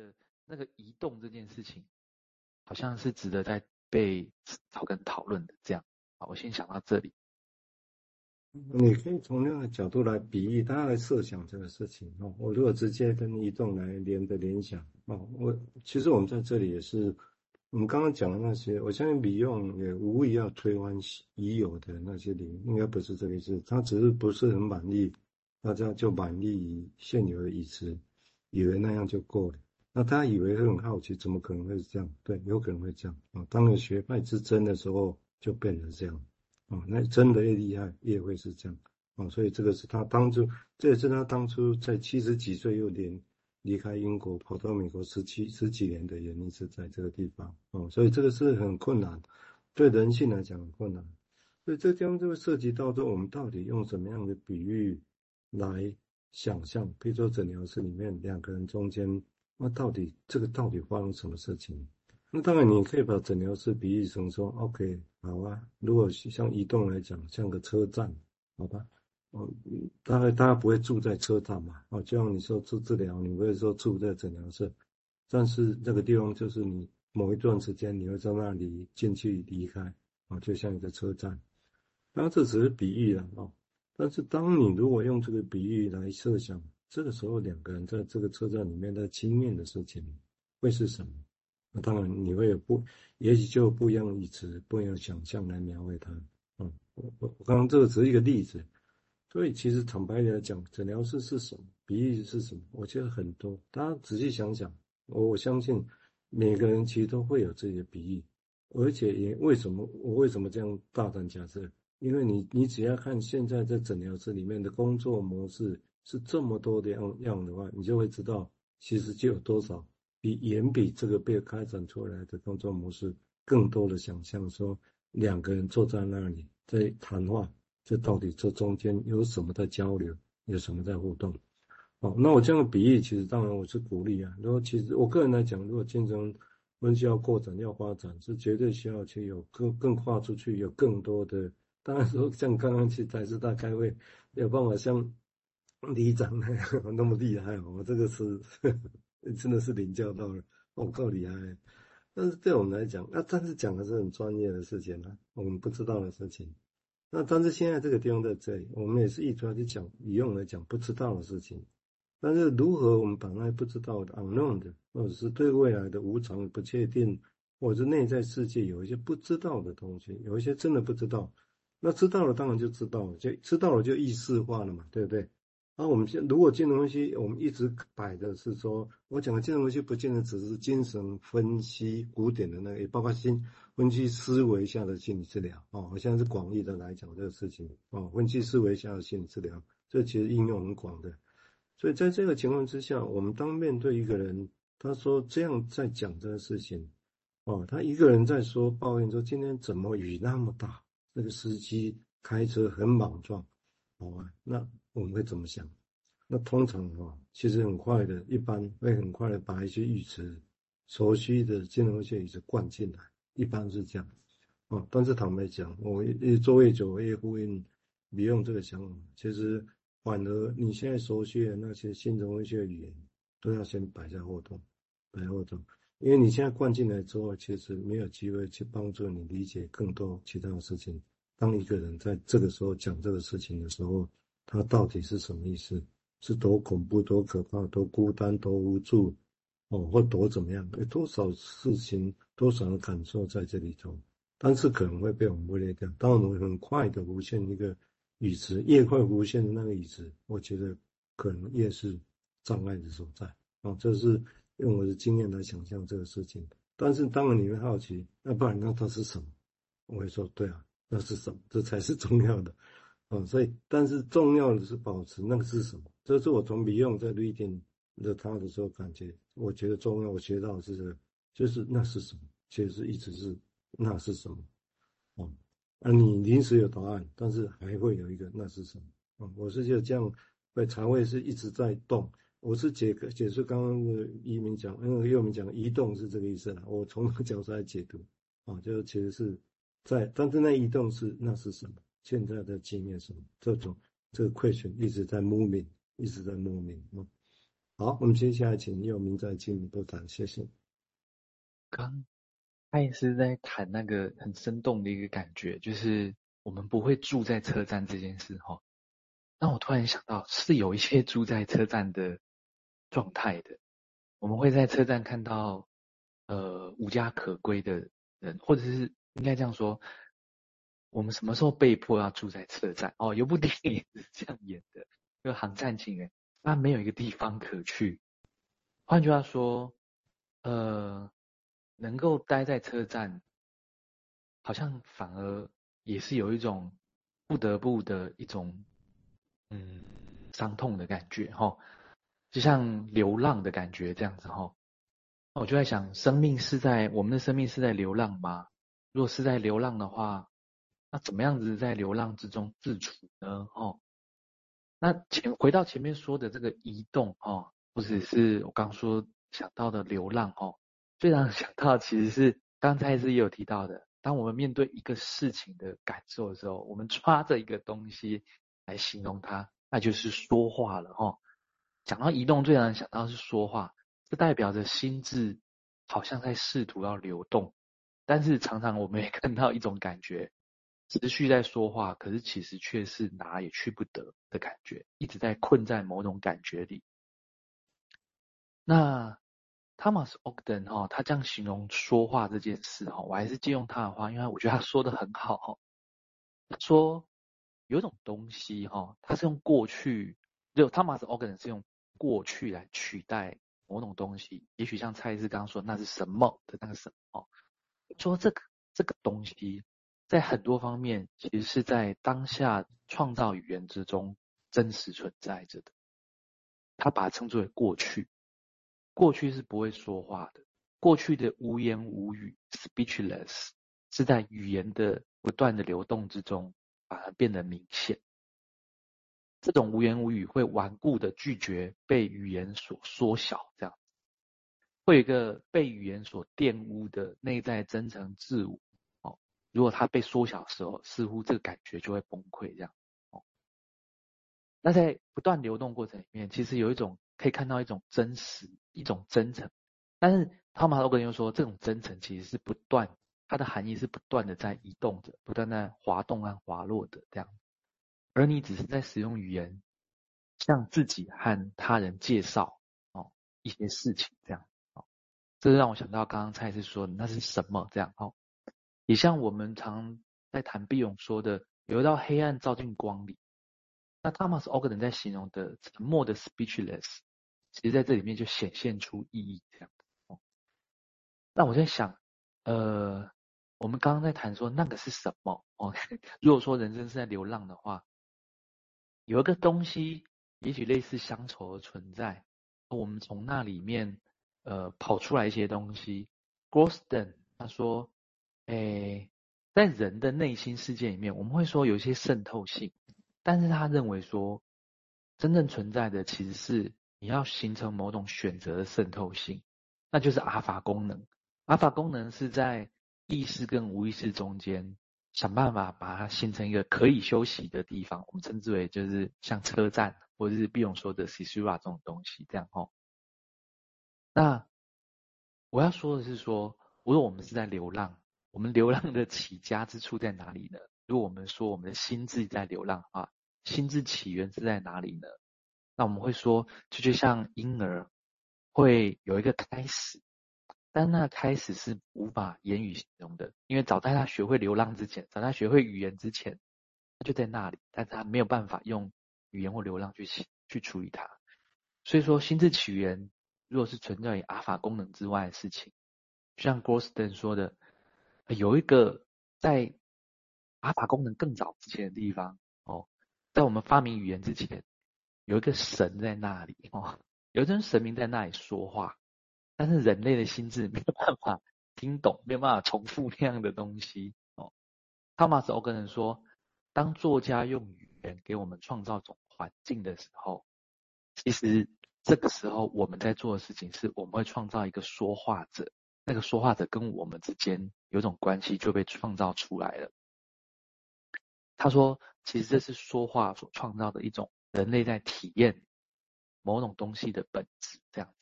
得那个移动这件事情，好像是值得在被草根讨论的。这样，好，我先想到这里。你可以从那个角度来比喻，大家来设想这个事情哦。我如果直接跟移动来连的联想哦，我其实我们在这里也是，我们刚刚讲的那些，我相信比用也无意要推翻已有的那些理，应该不是这个意思。他只是不是很满意，大家就满意现有的语词，以为那样就够了。那他以为会很好奇，怎么可能会是这样？对，有可能会这样啊。当有学派之争的时候，就变成这样。啊，那真的越厉害，越会是这样。啊，所以这个是他当初，这也是他当初在七十几岁又连离开英国，跑到美国十七十几年的原因是在这个地方。啊，所以这个是很困难，对人性来讲很困难。所以这地方就会涉及到说，我们到底用什么样的比喻来想象？比如说诊疗室里面两个人中间，那到底这个到底发生什么事情？那当然，你可以把诊疗室比喻成说，OK，好啊。如果像移动来讲，像个车站，好吧？哦，大概大家不会住在车站嘛？哦，就像你说做治疗，你不会说住在诊疗室，但是那个地方就是你某一段时间你会在那里进去离开，哦，就像一个车站。当然这只是比喻了哦。但是当你如果用这个比喻来设想，这个时候两个人在这个车站里面的经验的事情会是什么？那当然，你会有不，也许就不一样的语词，不一样想象来描绘它。嗯，我我我刚刚这个只是一个例子，所以其实坦白来讲，诊疗室是什么，比喻是什么？我觉得很多，大家仔细想想，我我相信每个人其实都会有自己的比喻，而且也为什么我为什么这样大胆假设？因为你你只要看现在在诊疗室里面的工作模式是这么多的样样的话，你就会知道其实就有多少。比远比这个被开展出来的工作模式更多的想象，说两个人坐在那里在谈话，这到底这中间有什么在交流，有什么在互动？哦，那我这样的比喻，其实当然我是鼓励啊。如果其实我个人来讲，如果竞争分析要扩展要发展，是绝对需要去有更更跨出去，有更多的。当然说像刚刚去台师大开会，有办法像里长那样 那么厉害，我这个是。呵 呵真的是领教到了，哦，够厉害。但是对我们来讲，那但是讲的是很专业的事情啊，我们不知道的事情。那但是现在这个地方在这里，我们也是一直要去讲，以用来讲不知道的事情。但是如何我们把那些不知道的 unknown 的，或者是对未来的无常不确定，或者是内在世界有一些不知道的东西，有一些真的不知道，那知道了当然就知道了，就知道了就意识化了嘛，对不对？那我们现如果金融分析，我们一直摆的是说，我讲的金融分析不见得只是精神分析古典的那个，也包括心分析思维下的心理治疗哦。我现在是广义的来讲这个事情哦，分析思维下的心理治疗，这其实应用很广的。所以在这个情况之下，我们当面对一个人，他说这样在讲这个事情哦，他一个人在说抱怨说今天怎么雨那么大，那个司机开车很莽撞，哦，那。我们会怎么想？那通常啊，其实很快的，一般会很快的把一些语词、熟悉的金融学语词灌进来，一般是这样。哦，但是坦白讲，我越做越久，越呼应，别用这个想法。其实反而你现在熟悉的那些新金融学语言，都要先摆在后头，摆在后头，因为你现在灌进来之后，其实没有机会去帮助你理解更多其他的事情。当一个人在这个时候讲这个事情的时候，他到底是什么意思？是多恐怖、多可怕、多孤单、多无助，哦，或多怎么样？有多少事情、多少的感受在这里头？但是可能会被我们忽略掉。当我们很快的浮现一个语词，越快浮现的那个语词，我觉得可能越是障碍的所在。哦，这是用我的经验来想象这个事情。但是当然你会好奇，那不然那它是什么？我会说，对啊，那是什么？这才是重要的。哦，所以，但是重要的是保持那个是什么？这是我从米用在瑞典的他的时候感觉，我觉得重要。我学到的是这个，就是那是什么？其实一直是那是什么？哦，啊，你临时有答案，但是还会有一个那是什么？哦，我是觉得这样，会肠胃是一直在动。我是解解释刚刚的移民讲，因为又我们讲移动是这个意思了。我从那个角度来解读，啊，就其实是在，但是那移动是那是什么？现在的经验什么？这种这个 question 一直在 moving，一直在 moving 啊。好，我们接下来请佑铭再进一步谈，谢谢。刚他也是在谈那个很生动的一个感觉，就是我们不会住在车站这件事哈。那我突然想到，是有一些住在车站的状态的，我们会在车站看到呃无家可归的人，或者是应该这样说，我们什么时候被迫要住在车站？哦，有部电影是这样演的，就《航站情缘》，他没有一个地方可去。换句话说，呃。能够待在车站，好像反而也是有一种不得不的一种，嗯，伤痛的感觉哈，就像流浪的感觉这样子哈。那我就在想，生命是在我们的生命是在流浪吗？如果是在流浪的话，那怎么样子在流浪之中自处呢？哦，那前回到前面说的这个移动哦，或者是我刚说想到的流浪哦。最让人想到，其实是刚才是也有提到的，当我们面对一个事情的感受的时候，我们抓着一个东西来形容它，那就是说话了哦。讲到移动，最让人想到是说话，这代表着心智好像在试图要流动，但是常常我们也看到一种感觉，持续在说话，可是其实却是哪也去不得的感觉，一直在困在某种感觉里。那。Thomas Ogden 哈，他这样形容说话这件事哈，我还是借用他的话，因为我觉得他说的很好哈。他说有一种东西哈，他是用过去，就 Thomas Ogden 是用过去来取代某种东西，也许像蔡医师刚刚说那是什么的那个什么，说这个这个东西在很多方面其实是在当下创造语言之中真实存在着的，他把它称之为过去。过去是不会说话的，过去的无言无语 （speechless） 是在语言的不断的流动之中，反而变得明显。这种无言无语会顽固的拒绝被语言所缩小，这样会有一个被语言所玷污的内在真诚自我。如果它被缩小的时候，似乎这个感觉就会崩溃，这样。哦，那在不断流动过程里面，其实有一种。可以看到一种真实，一种真诚，但是汤马斯·欧格又说，这种真诚其实是不断，它的含义是不断的在移动着，不断在滑动和滑落的这样，而你只是在使用语言，向自己和他人介绍哦一些事情这样哦，这是让我想到刚刚蔡司说的那是什么这样哦，也像我们常在谈毕永说的，有一道黑暗照进光里，那汤马斯·欧格在形容的沉默的 speechless。其实在这里面就显现出意义这样的。那我在想，呃，我们刚刚在谈说那个是什么哦？如果说人生是在流浪的话，有一个东西，也许类似乡愁的存在，我们从那里面呃跑出来一些东西。Grosden 他说，诶，在人的内心世界里面，我们会说有一些渗透性，但是他认为说，真正存在的其实是。你要形成某种选择的渗透性，那就是阿法功能。阿法功能是在意识跟无意识中间想办法把它形成一个可以休息的地方，我们称之为就是像车站或者是毕永说的 s i s u r a 这种东西这样哦。那我要说的是说，如果我们是在流浪，我们流浪的起家之处在哪里呢？如果我们说我们的心智在流浪啊，心智起源是在哪里呢？那我们会说，就就像婴儿会有一个开始，但那开始是无法言语形容的，因为早在他学会流浪之前，早在学会语言之前，他就在那里，但是他没有办法用语言或流浪去去处理它。所以说，心智起源如果是存在于阿法功能之外的事情，就像 Grosden 说的，有一个在阿法功能更早之前的地方哦，在我们发明语言之前。有一个神在那里哦，有一尊神明在那里说话，但是人类的心智 没有办法听懂，没有办法重复那样的东西哦。汤马斯·欧格人说，当作家用语言给我们创造种环境的时候，其实这个时候我们在做的事情是，我们会创造一个说话者，那个说话者跟我们之间有种关系就被创造出来了。他说，其实这是说话所创造的一种。人类在体验某种东西的本质这样。